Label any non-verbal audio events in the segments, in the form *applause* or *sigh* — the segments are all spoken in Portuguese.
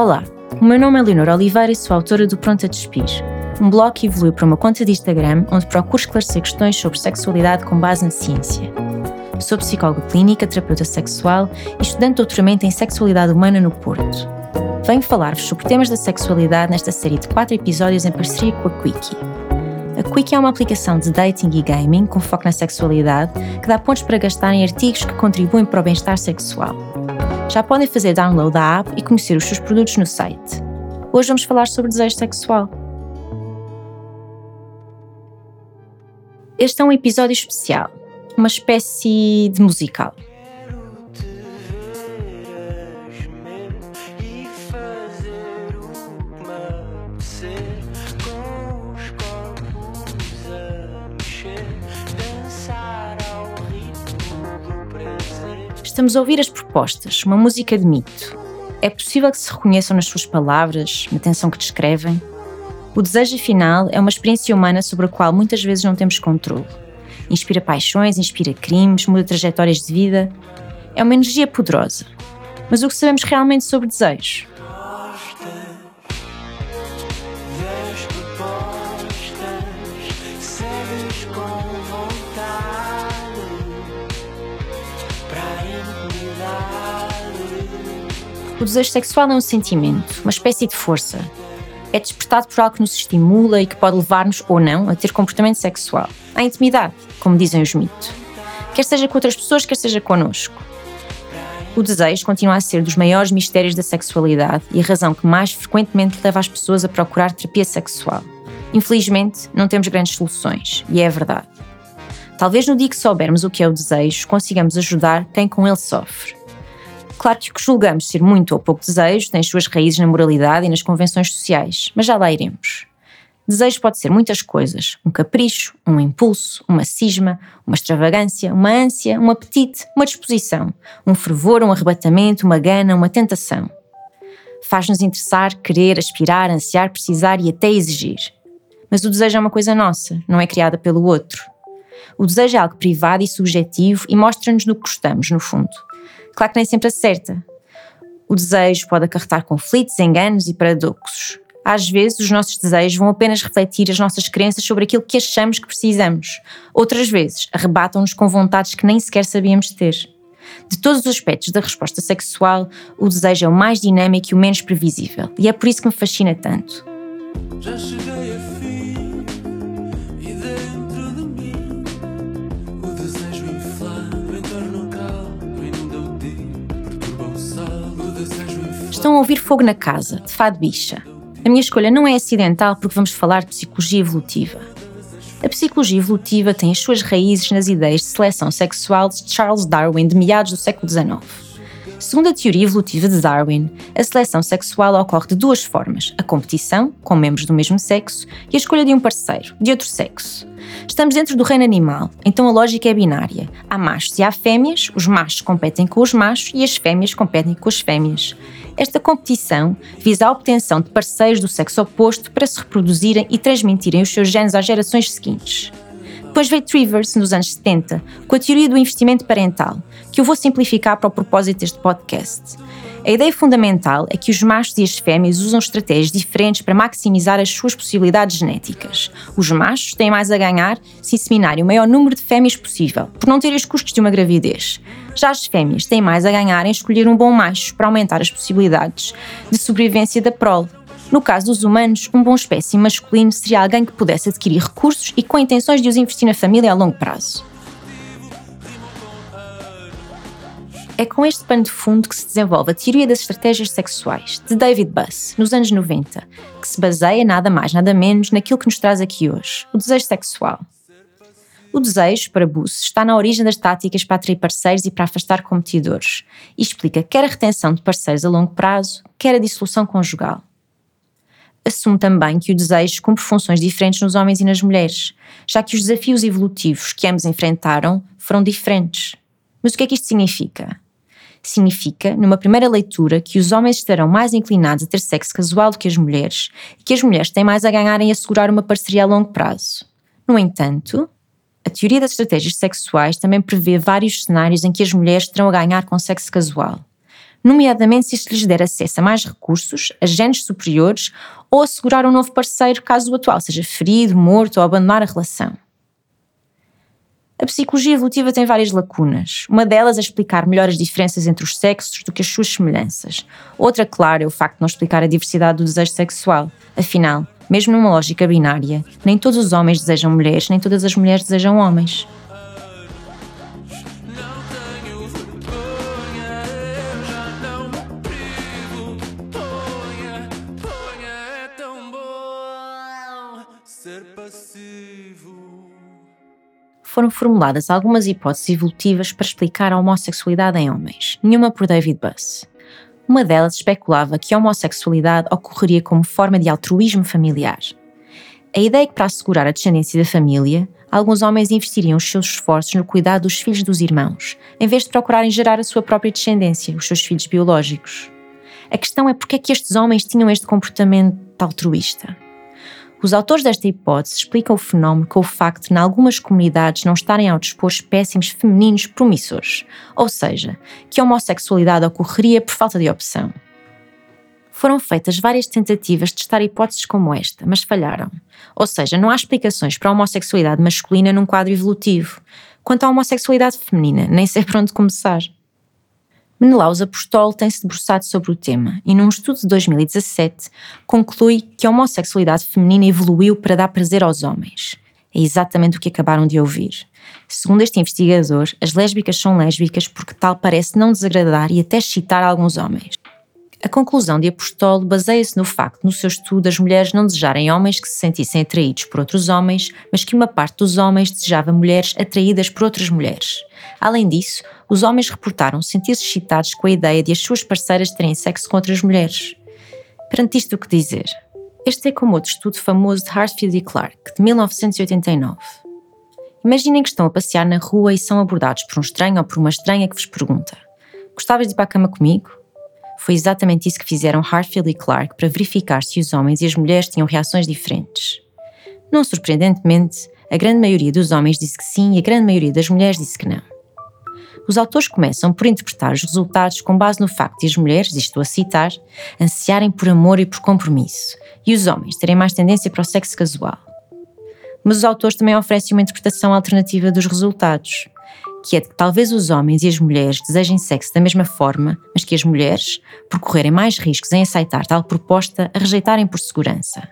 Olá, o meu nome é Leonor Oliveira e sou autora do Pronto a Despir, um blog que evoluiu para uma conta de Instagram onde procuro esclarecer questões sobre sexualidade com base na ciência. Sou psicóloga clínica, terapeuta sexual e estudante de doutoramento em sexualidade humana no Porto. Venho falar-vos sobre temas da sexualidade nesta série de quatro episódios em parceria com a Quickie. A Quickie é uma aplicação de dating e gaming com foco na sexualidade que dá pontos para gastar em artigos que contribuem para o bem-estar sexual. Já podem fazer download da app e conhecer os seus produtos no site. Hoje vamos falar sobre desejo sexual. Este é um episódio especial, uma espécie de musical. Estamos a ouvir as propostas, uma música de mito. É possível que se reconheçam nas suas palavras, na tensão que descrevem? O desejo, afinal, é uma experiência humana sobre a qual muitas vezes não temos controle. Inspira paixões, inspira crimes, muda trajetórias de vida. É uma energia poderosa. Mas o que sabemos realmente sobre desejo? O desejo sexual é um sentimento, uma espécie de força. É despertado por algo que nos estimula e que pode levar-nos ou não a ter comportamento sexual, à intimidade, como dizem os mitos. Quer seja com outras pessoas, quer seja connosco. O desejo continua a ser dos maiores mistérios da sexualidade e a razão que mais frequentemente leva as pessoas a procurar terapia sexual. Infelizmente, não temos grandes soluções, e é a verdade. Talvez no dia que soubermos o que é o desejo, consigamos ajudar quem com ele sofre. Claro que o que julgamos ser muito ou pouco desejo tem as suas raízes na moralidade e nas convenções sociais, mas já lá iremos. Desejo pode ser muitas coisas: um capricho, um impulso, uma cisma, uma extravagância, uma ânsia, um apetite, uma disposição, um fervor, um arrebatamento, uma gana, uma tentação. Faz-nos interessar, querer, aspirar, ansiar, precisar e até exigir. Mas o desejo é uma coisa nossa, não é criada pelo outro. O desejo é algo privado e subjetivo e mostra-nos no que gostamos, no fundo. Claro que nem sempre acerta. O desejo pode acarretar conflitos, enganos e paradoxos. Às vezes, os nossos desejos vão apenas refletir as nossas crenças sobre aquilo que achamos que precisamos. Outras vezes, arrebatam-nos com vontades que nem sequer sabíamos ter. De todos os aspectos da resposta sexual, o desejo é o mais dinâmico e o menos previsível, e é por isso que me fascina tanto. Estão a ouvir Fogo na Casa, de Fado Bicha. A minha escolha não é acidental porque vamos falar de psicologia evolutiva. A psicologia evolutiva tem as suas raízes nas ideias de seleção sexual de Charles Darwin de meados do século XIX. Segundo a teoria evolutiva de Darwin, a seleção sexual ocorre de duas formas: a competição, com membros do mesmo sexo, e a escolha de um parceiro, de outro sexo. Estamos dentro do reino animal, então a lógica é binária. Há machos e há fêmeas, os machos competem com os machos e as fêmeas competem com as fêmeas. Esta competição visa a obtenção de parceiros do sexo oposto para se reproduzirem e transmitirem os seus genes às gerações seguintes. Depois veio Trivers, nos anos 70, com a teoria do investimento parental, que eu vou simplificar para o propósito deste podcast. A ideia fundamental é que os machos e as fêmeas usam estratégias diferentes para maximizar as suas possibilidades genéticas. Os machos têm mais a ganhar se inseminarem o maior número de fêmeas possível, por não terem os custos de uma gravidez. Já as fêmeas têm mais a ganhar em escolher um bom macho para aumentar as possibilidades de sobrevivência da prole. No caso dos humanos, um bom espécie masculino seria alguém que pudesse adquirir recursos e com intenções de os investir na família a longo prazo. É com este pano de fundo que se desenvolve a teoria das estratégias sexuais, de David Buss, nos anos 90, que se baseia nada mais nada menos naquilo que nos traz aqui hoje, o desejo sexual. O desejo, para Buss, está na origem das táticas para atrair parceiros e para afastar competidores, e explica quer a retenção de parceiros a longo prazo, quer a dissolução conjugal. Assume também que o desejo cumpre funções diferentes nos homens e nas mulheres, já que os desafios evolutivos que ambos enfrentaram foram diferentes. Mas o que é que isto significa? Significa, numa primeira leitura, que os homens estarão mais inclinados a ter sexo casual do que as mulheres e que as mulheres têm mais a ganhar em assegurar uma parceria a longo prazo. No entanto, a teoria das estratégias sexuais também prevê vários cenários em que as mulheres terão a ganhar com sexo casual. nomeadamente se isto lhes der acesso a mais recursos, a genes superiores ou assegurar um novo parceiro caso o atual seja ferido, morto ou abandonar a relação. A psicologia evolutiva tem várias lacunas. Uma delas é explicar melhor as diferenças entre os sexos do que as suas semelhanças. Outra, claro, é o facto de não explicar a diversidade do desejo sexual. Afinal, mesmo numa lógica binária, nem todos os homens desejam mulheres, nem todas as mulheres desejam homens. Foram formuladas algumas hipóteses evolutivas para explicar a homossexualidade em homens, nenhuma por David Buss. Uma delas especulava que a homossexualidade ocorreria como forma de altruísmo familiar. A ideia é que, para assegurar a descendência da família, alguns homens investiriam os seus esforços no cuidado dos filhos dos irmãos, em vez de procurarem gerar a sua própria descendência, os seus filhos biológicos. A questão é porque é que estes homens tinham este comportamento altruísta. Os autores desta hipótese explicam o fenómeno com o facto de, em algumas comunidades, não estarem ao dispor espécimes femininos promissores, ou seja, que a homossexualidade ocorreria por falta de opção. Foram feitas várias tentativas de testar hipóteses como esta, mas falharam. Ou seja, não há explicações para a homossexualidade masculina num quadro evolutivo. Quanto à homossexualidade feminina, nem sei por onde começar. Menelaus Apostolo tem-se debruçado sobre o tema e, num estudo de 2017, conclui que a homossexualidade feminina evoluiu para dar prazer aos homens. É exatamente o que acabaram de ouvir. Segundo este investigador, as lésbicas são lésbicas porque tal parece não desagradar e até excitar alguns homens. A conclusão de Apostolo baseia-se no facto, no seu estudo, as mulheres não desejarem homens que se sentissem atraídos por outros homens, mas que uma parte dos homens desejava mulheres atraídas por outras mulheres. Além disso, os homens reportaram sentir-se excitados com a ideia de as suas parceiras terem sexo com outras mulheres. Perante isto, o que dizer? Este é como outro estudo famoso de Hartfield e Clark, de 1989. Imaginem que estão a passear na rua e são abordados por um estranho ou por uma estranha que vos pergunta: Gostavas de ir para a cama comigo? Foi exatamente isso que fizeram Hartfield e Clark para verificar se os homens e as mulheres tinham reações diferentes. Não surpreendentemente, a grande maioria dos homens disse que sim e a grande maioria das mulheres disse que não. Os autores começam por interpretar os resultados com base no facto de as mulheres, estou a citar, ansiarem por amor e por compromisso, e os homens terem mais tendência para o sexo casual. Mas os autores também oferecem uma interpretação alternativa dos resultados, que é que talvez os homens e as mulheres desejem sexo da mesma forma, mas que as mulheres, por correrem mais riscos em aceitar tal proposta, a rejeitarem por segurança.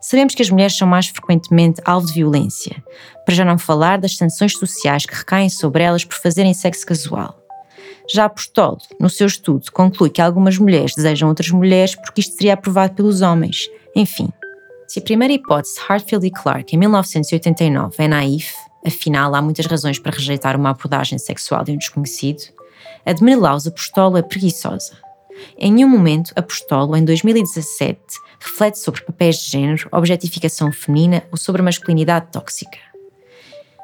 Sabemos que as mulheres são mais frequentemente alvo de violência, para já não falar das sanções sociais que recaem sobre elas por fazerem sexo casual. Já Apostolo, no seu estudo, conclui que algumas mulheres desejam outras mulheres porque isto seria aprovado pelos homens. Enfim, se a primeira hipótese de Hartfield e Clark em 1989 é naif, afinal há muitas razões para rejeitar uma abordagem sexual de um desconhecido, a Menelaus Apostolo é preguiçosa. Em nenhum momento, Apostolo, em 2017, reflete sobre papéis de género, objetificação feminina ou sobre a masculinidade tóxica.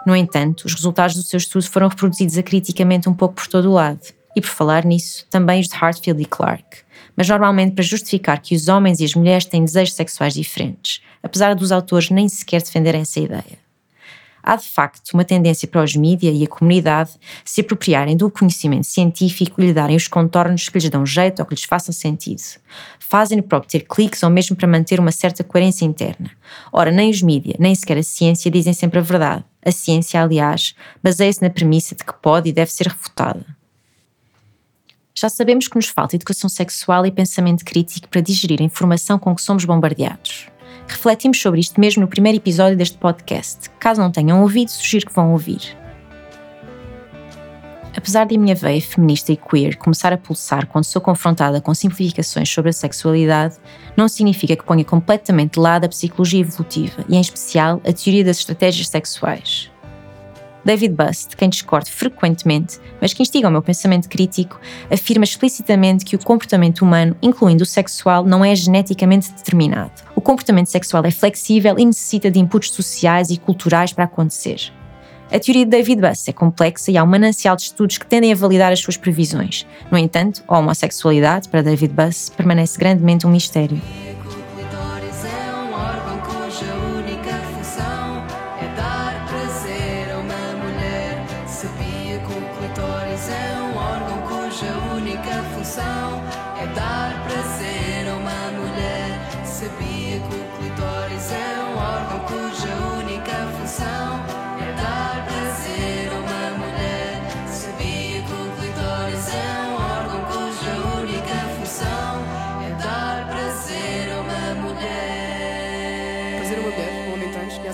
No entanto, os resultados do seu estudo foram reproduzidos acriticamente um pouco por todo o lado, e por falar nisso, também os de Hartfield e Clark, mas normalmente para justificar que os homens e as mulheres têm desejos sexuais diferentes, apesar dos autores nem sequer defenderem essa ideia há de facto uma tendência para os mídia e a comunidade se apropriarem do conhecimento científico e lhe darem os contornos que lhes dão jeito ou que lhes façam sentido. Fazem-no para obter cliques ou mesmo para manter uma certa coerência interna. Ora, nem os mídia, nem sequer a ciência dizem sempre a verdade. A ciência, aliás, baseia-se na premissa de que pode e deve ser refutada. Já sabemos que nos falta educação sexual e pensamento crítico para digerir a informação com que somos bombardeados. Refletimos sobre isto mesmo no primeiro episódio deste podcast. Caso não tenham ouvido, sugiro que vão ouvir. Apesar de a minha veia feminista e queer começar a pulsar quando sou confrontada com simplificações sobre a sexualidade, não significa que ponha completamente de lado a psicologia evolutiva e, em especial, a teoria das estratégias sexuais. David Buss, de quem discordo frequentemente, mas que instiga o meu pensamento crítico, afirma explicitamente que o comportamento humano, incluindo o sexual, não é geneticamente determinado. O comportamento sexual é flexível e necessita de inputs sociais e culturais para acontecer. A teoria de David Buss é complexa e há um manancial de estudos que tendem a validar as suas previsões. No entanto, a homossexualidade, para David Buss, permanece grandemente um mistério.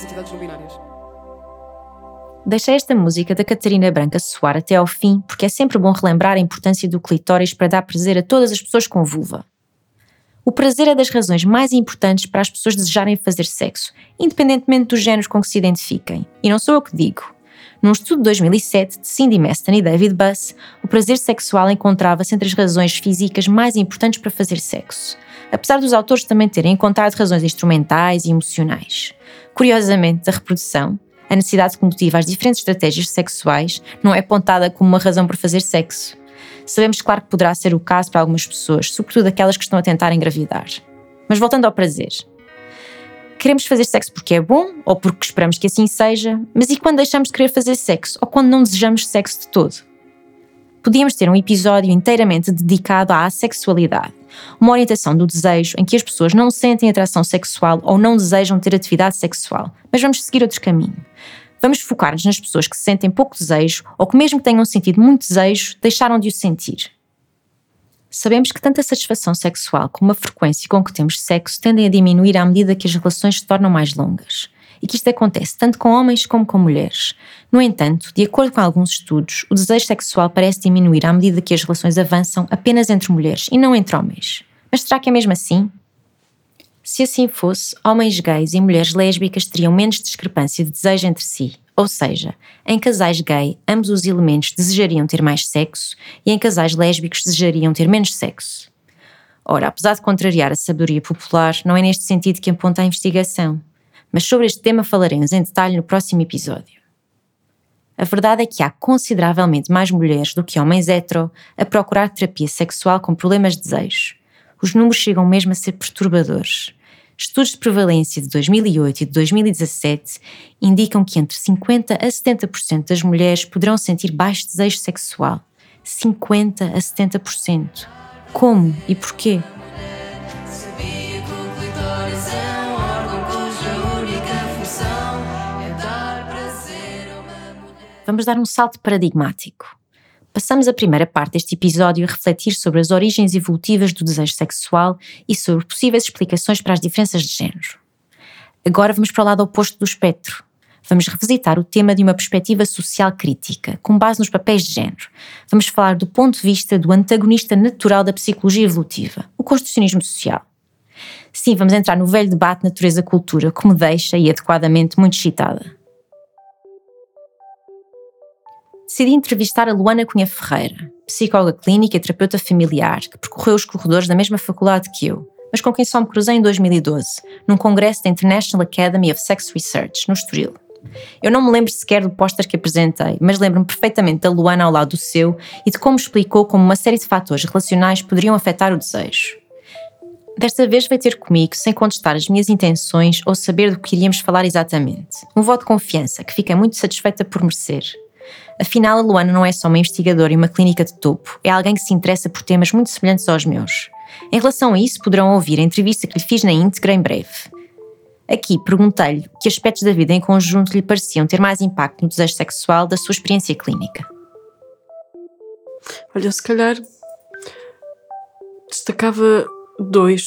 Identidades não binárias. Deixei esta música da Catarina Branca soar até ao fim, porque é sempre bom relembrar a importância do clitóris para dar prazer a todas as pessoas com vulva. O prazer é das razões mais importantes para as pessoas desejarem fazer sexo, independentemente dos géneros com que se identifiquem. E não sou eu que digo. Num estudo de 2007 de Cindy Meston e David Buss, o prazer sexual encontrava-se entre as razões físicas mais importantes para fazer sexo, apesar dos autores também terem encontrado razões instrumentais e emocionais. Curiosamente, a reprodução, a necessidade que motiva as diferentes estratégias sexuais, não é apontada como uma razão para fazer sexo. Sabemos, claro, que poderá ser o caso para algumas pessoas, sobretudo aquelas que estão a tentar engravidar. Mas voltando ao prazer. Queremos fazer sexo porque é bom ou porque esperamos que assim seja, mas e quando deixamos de querer fazer sexo ou quando não desejamos sexo de todo? Podíamos ter um episódio inteiramente dedicado à assexualidade, uma orientação do desejo em que as pessoas não sentem atração sexual ou não desejam ter atividade sexual, mas vamos seguir outro caminho. Vamos focar-nos nas pessoas que sentem pouco desejo ou que, mesmo que tenham sentido muito desejo, deixaram de o sentir. Sabemos que tanto a satisfação sexual como a frequência com que temos sexo tendem a diminuir à medida que as relações se tornam mais longas. E que isto acontece tanto com homens como com mulheres. No entanto, de acordo com alguns estudos, o desejo sexual parece diminuir à medida que as relações avançam apenas entre mulheres e não entre homens. Mas será que é mesmo assim? Se assim fosse, homens gays e mulheres lésbicas teriam menos discrepância de desejo entre si, ou seja, em casais gay, ambos os elementos desejariam ter mais sexo e em casais lésbicos desejariam ter menos sexo. Ora, apesar de contrariar a sabedoria popular, não é neste sentido que aponta a investigação, mas sobre este tema falaremos em detalhe no próximo episódio. A verdade é que há consideravelmente mais mulheres do que homens hetero a procurar terapia sexual com problemas de desejo. Os números chegam mesmo a ser perturbadores. Estudos de prevalência de 2008 e de 2017 indicam que entre 50% a 70% das mulheres poderão sentir baixo desejo sexual. 50% a 70%. Como e porquê? Vamos dar um salto paradigmático. Passamos a primeira parte deste episódio a refletir sobre as origens evolutivas do desejo sexual e sobre possíveis explicações para as diferenças de género. Agora vamos para o lado oposto do espectro. Vamos revisitar o tema de uma perspectiva social crítica, com base nos papéis de género. Vamos falar do ponto de vista do antagonista natural da psicologia evolutiva, o construcionismo social. Sim, vamos entrar no velho debate natureza-cultura, me deixa, e adequadamente, muito excitada. Decidi entrevistar a Luana Cunha Ferreira, psicóloga clínica e terapeuta familiar, que percorreu os corredores da mesma faculdade que eu, mas com quem só me cruzei em 2012, num congresso da International Academy of Sex Research, no Estoril. Eu não me lembro sequer do póster que apresentei, mas lembro-me perfeitamente da Luana ao lado do seu e de como explicou como uma série de fatores relacionais poderiam afetar o desejo. Desta vez veio ter comigo sem contestar as minhas intenções ou saber do que iríamos falar exatamente. Um voto de confiança que fiquei muito satisfeita por merecer. Afinal, a Luana não é só uma investigadora e uma clínica de topo, é alguém que se interessa por temas muito semelhantes aos meus. Em relação a isso, poderão ouvir a entrevista que lhe fiz na íntegra em breve. Aqui perguntei-lhe que aspectos da vida em conjunto lhe pareciam ter mais impacto no desejo sexual da sua experiência clínica. Olha, se calhar destacava dois.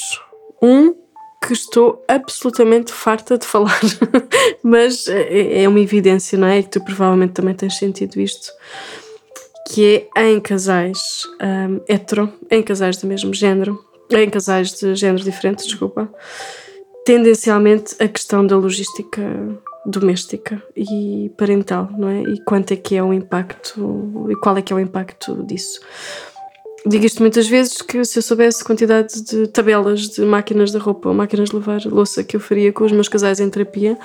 Um que estou absolutamente farta de falar, *laughs* mas é, é uma evidência, não é? Que tu provavelmente também tens sentido isto, que é em casais um, hetero, em casais do mesmo género, em casais de género diferente, desculpa, tendencialmente a questão da logística doméstica e parental, não é? E quanto é que é o impacto e qual é que é o impacto disso digo isto muitas vezes que se eu soubesse quantidade de tabelas de máquinas de roupa ou máquinas de lavar louça que eu faria com os meus casais em terapia,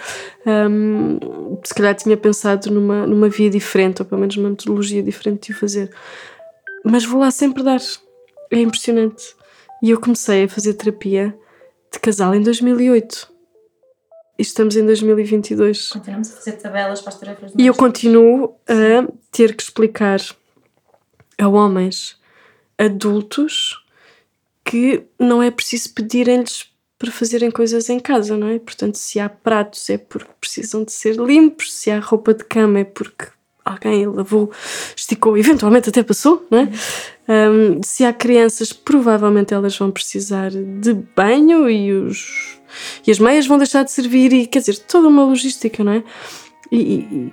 um, se calhar tinha pensado numa, numa via diferente, ou pelo menos numa metodologia diferente de o fazer. Mas vou lá sempre dar. É impressionante. E eu comecei a fazer terapia de casal em 2008. E estamos em 2022. Continuamos a fazer tabelas para as tarefas E eu continuo a ter que explicar a homens adultos que não é preciso pedirem-lhes para fazerem coisas em casa, não é? Portanto, se há pratos é porque precisam de ser limpos, se há roupa de cama é porque alguém lavou, esticou, eventualmente até passou, não é? Um, se há crianças, provavelmente elas vão precisar de banho e, os, e as meias vão deixar de servir, e quer dizer, toda uma logística, não é? E, e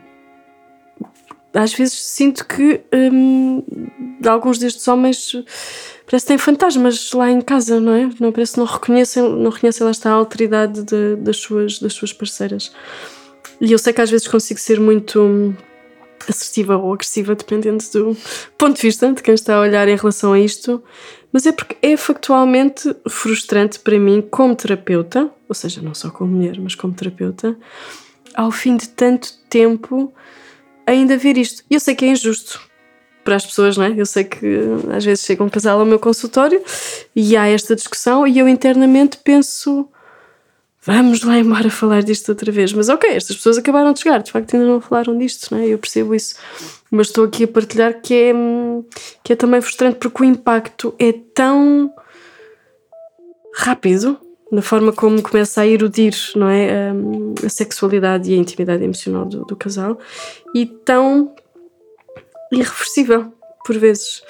às vezes sinto que um, alguns destes homens parece que têm fantasmas lá em casa, não é? Não parece que não reconhecem, não reconhecem lá está a alteridade de, das, suas, das suas parceiras. E eu sei que às vezes consigo ser muito hum, assertiva ou agressiva, dependendo do ponto de vista de quem está a olhar em relação a isto, mas é porque é factualmente frustrante para mim, como terapeuta, ou seja, não só como mulher, mas como terapeuta, ao fim de tanto tempo, ainda ver isto. E eu sei que é injusto para as pessoas, não é? Eu sei que às vezes chega um casal ao meu consultório e há esta discussão, e eu internamente penso vamos lá embora falar disto outra vez. Mas ok, estas pessoas acabaram de chegar, de facto ainda não falaram disto, não é? Eu percebo isso. Mas estou aqui a partilhar que é, que é também frustrante porque o impacto é tão rápido na forma como começa a erudir não é? a, a sexualidade e a intimidade emocional do, do casal e tão irreversível por vezes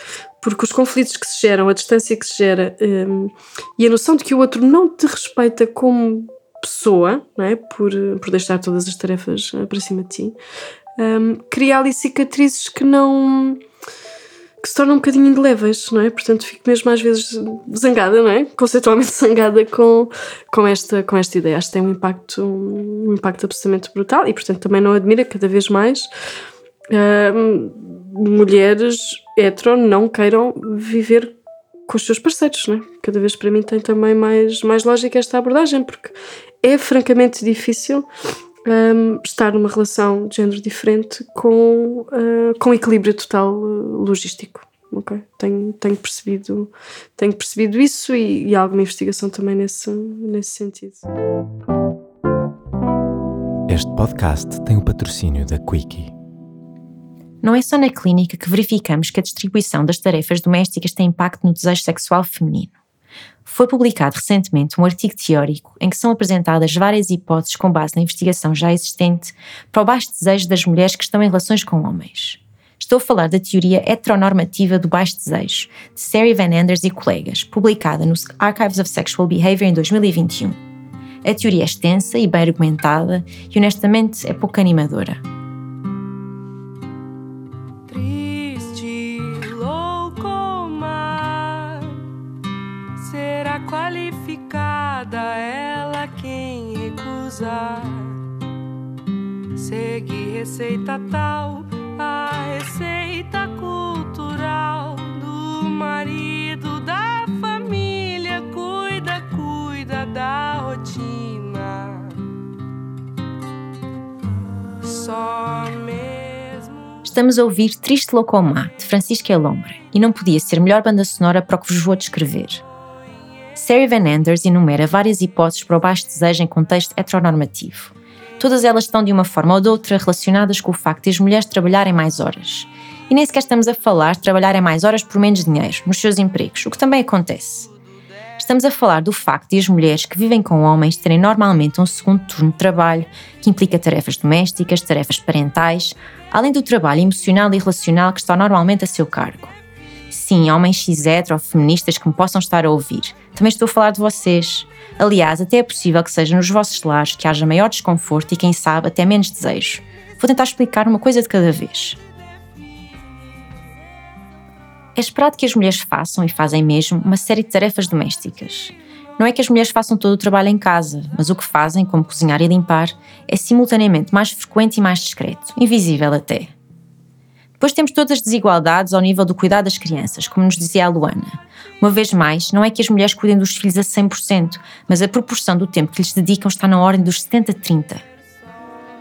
porque os conflitos que se geram, a distância que se gera um, e a noção de que o outro não te respeita como pessoa, não é? por, por deixar todas as tarefas eh, para cima de ti, um, cria ali cicatrizes que não. Que se tornam um bocadinho indeléveis, não é? Portanto, fico mesmo às vezes zangada, não é? Conceitualmente *laughs* zangada com, com, esta, com esta ideia. Acho que tem um impacto, um impacto absolutamente brutal e, portanto, também não admira cada vez mais. mulheres hetero não queiram viver com os seus parceiros, né? Cada vez para mim tem também mais, mais lógica esta abordagem, porque é francamente difícil um, estar numa relação de género diferente com, uh, com equilíbrio total uh, logístico. Okay? Tenho, tenho, percebido, tenho percebido isso e, e alguma investigação também nesse, nesse sentido. Este podcast tem o patrocínio da Quickie. Não é só na clínica que verificamos que a distribuição das tarefas domésticas tem impacto no desejo sexual feminino. Foi publicado recentemente um artigo teórico em que são apresentadas várias hipóteses com base na investigação já existente para o baixo desejo das mulheres que estão em relações com homens. Estou a falar da teoria heteronormativa do baixo desejo, de Sari Van Anders e colegas, publicada no Archives of Sexual Behavior em 2021. A teoria é extensa e bem argumentada e, honestamente, é pouco animadora. Receita tal, a receita cultural do marido da família. Cuida, cuida da rotina. Só mesmo. Estamos a ouvir Triste Locomá, de Francisco Elombre, e não podia ser melhor banda sonora para o que vos vou descrever. Sari Van Anders enumera várias hipóteses para o baixo desejo em contexto heteronormativo Todas elas estão de uma forma ou de outra relacionadas com o facto de as mulheres trabalharem mais horas. E nem sequer estamos a falar de trabalharem mais horas por menos dinheiro nos seus empregos, o que também acontece. Estamos a falar do facto de as mulheres que vivem com homens terem normalmente um segundo turno de trabalho, que implica tarefas domésticas, tarefas parentais, além do trabalho emocional e relacional que está normalmente a seu cargo. Sim, homens cis ou feministas que me possam estar a ouvir, também estou a falar de vocês. Aliás, até é possível que seja nos vossos lares que haja maior desconforto e, quem sabe, até menos desejo. Vou tentar explicar uma coisa de cada vez. É esperado que as mulheres façam, e fazem mesmo, uma série de tarefas domésticas. Não é que as mulheres façam todo o trabalho em casa, mas o que fazem, como cozinhar e limpar, é simultaneamente mais frequente e mais discreto, invisível até. Depois temos todas as desigualdades ao nível do cuidado das crianças, como nos dizia a Luana. Uma vez mais, não é que as mulheres cuidem dos filhos a 100%, mas a proporção do tempo que lhes dedicam está na ordem dos 70-30.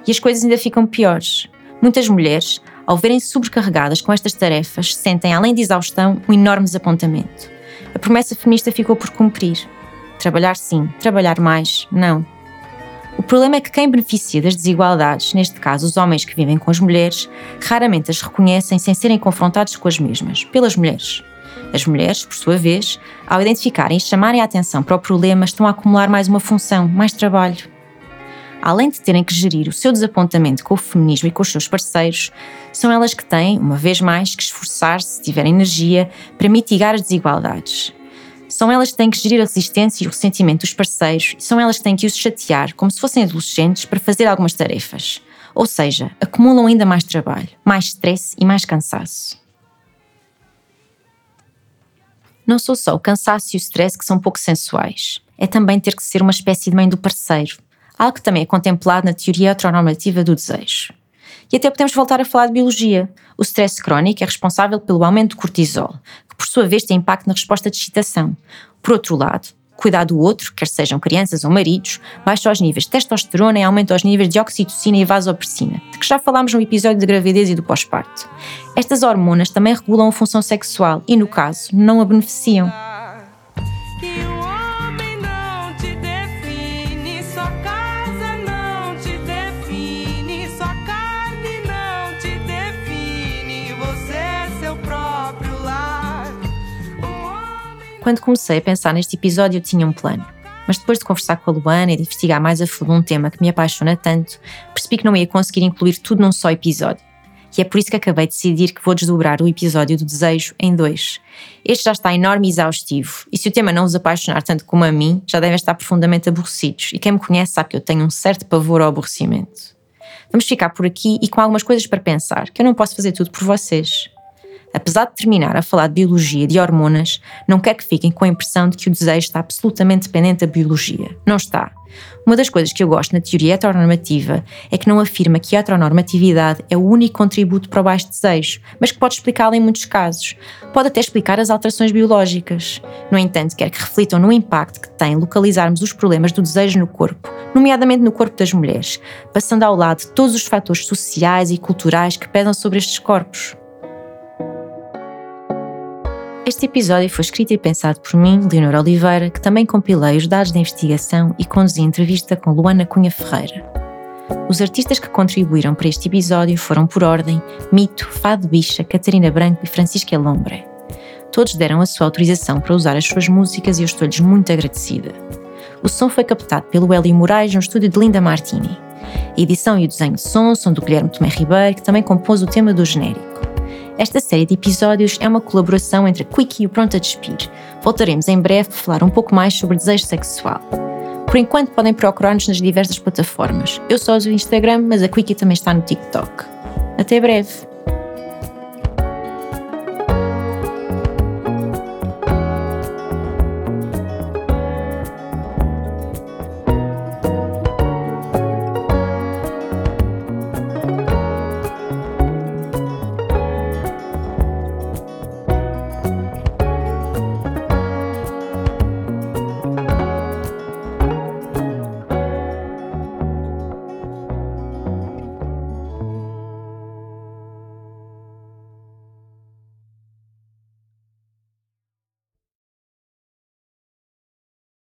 E as coisas ainda ficam piores. Muitas mulheres, ao verem-se sobrecarregadas com estas tarefas, sentem, além de exaustão, um enorme desapontamento. A promessa feminista ficou por cumprir. Trabalhar sim, trabalhar mais, não. O problema é que quem beneficia das desigualdades, neste caso os homens que vivem com as mulheres, raramente as reconhecem sem serem confrontados com as mesmas, pelas mulheres. As mulheres, por sua vez, ao identificarem e chamarem a atenção para o problema, estão a acumular mais uma função, mais trabalho. além de terem que gerir o seu desapontamento com o feminismo e com os seus parceiros, são elas que têm, uma vez mais, que esforçar-se, se tiverem energia, para mitigar as desigualdades. São elas que têm que gerir a resistência e o ressentimento dos parceiros e são elas que têm que os chatear como se fossem adolescentes para fazer algumas tarefas. Ou seja, acumulam ainda mais trabalho, mais stress e mais cansaço. Não sou só o cansaço e o stress que são pouco sensuais. É também ter que ser uma espécie de mãe do parceiro, algo que também é contemplado na teoria heteronormativa do desejo. E até podemos voltar a falar de biologia. O stress crónico é responsável pelo aumento do cortisol, que por sua vez tem impacto na resposta de excitação. Por outro lado, cuidar do outro, quer sejam crianças ou maridos, baixa os níveis de testosterona e aumenta os níveis de oxitocina e vasopressina, de que já falámos no episódio de gravidez e do pós-parto. Estas hormonas também regulam a função sexual e, no caso, não a beneficiam. Quando comecei a pensar neste episódio, eu tinha um plano. Mas depois de conversar com a Luana e de investigar mais a fundo um tema que me apaixona tanto, percebi que não ia conseguir incluir tudo num só episódio. E é por isso que acabei de decidir que vou desdobrar o episódio do desejo em dois. Este já está enorme e exaustivo, e se o tema não os apaixonar tanto como a mim, já devem estar profundamente aborrecidos, e quem me conhece sabe que eu tenho um certo pavor ao aborrecimento. Vamos ficar por aqui e com algumas coisas para pensar, que eu não posso fazer tudo por vocês. Apesar de terminar a falar de biologia e de hormonas, não quero que fiquem com a impressão de que o desejo está absolutamente dependente da biologia. Não está. Uma das coisas que eu gosto na teoria heteronormativa é que não afirma que a heteronormatividade é o único contributo para o baixo desejo, mas que pode explicá-la em muitos casos. Pode até explicar as alterações biológicas. No entanto, quer que reflitam no impacto que tem localizarmos os problemas do desejo no corpo, nomeadamente no corpo das mulheres, passando ao lado de todos os fatores sociais e culturais que pesam sobre estes corpos. Este episódio foi escrito e pensado por mim, Leonor Oliveira, que também compilei os dados da investigação e conduzi entrevista com Luana Cunha Ferreira. Os artistas que contribuíram para este episódio foram, por ordem, Mito, Fado Bicha, Catarina Branco e Francisca Lombre. Todos deram a sua autorização para usar as suas músicas e eu estou-lhes muito agradecida. O som foi captado pelo Hélio Moraes no estúdio de Linda Martini. A edição e o desenho de som são do Guilherme Tomé Ribeiro, que também compôs o tema do genérico. Esta série de episódios é uma colaboração entre a Quickie e o Pronto a Despir. Voltaremos em breve para falar um pouco mais sobre desejo sexual. Por enquanto podem procurar-nos nas diversas plataformas. Eu só uso o Instagram, mas a Quickie também está no TikTok. Até breve!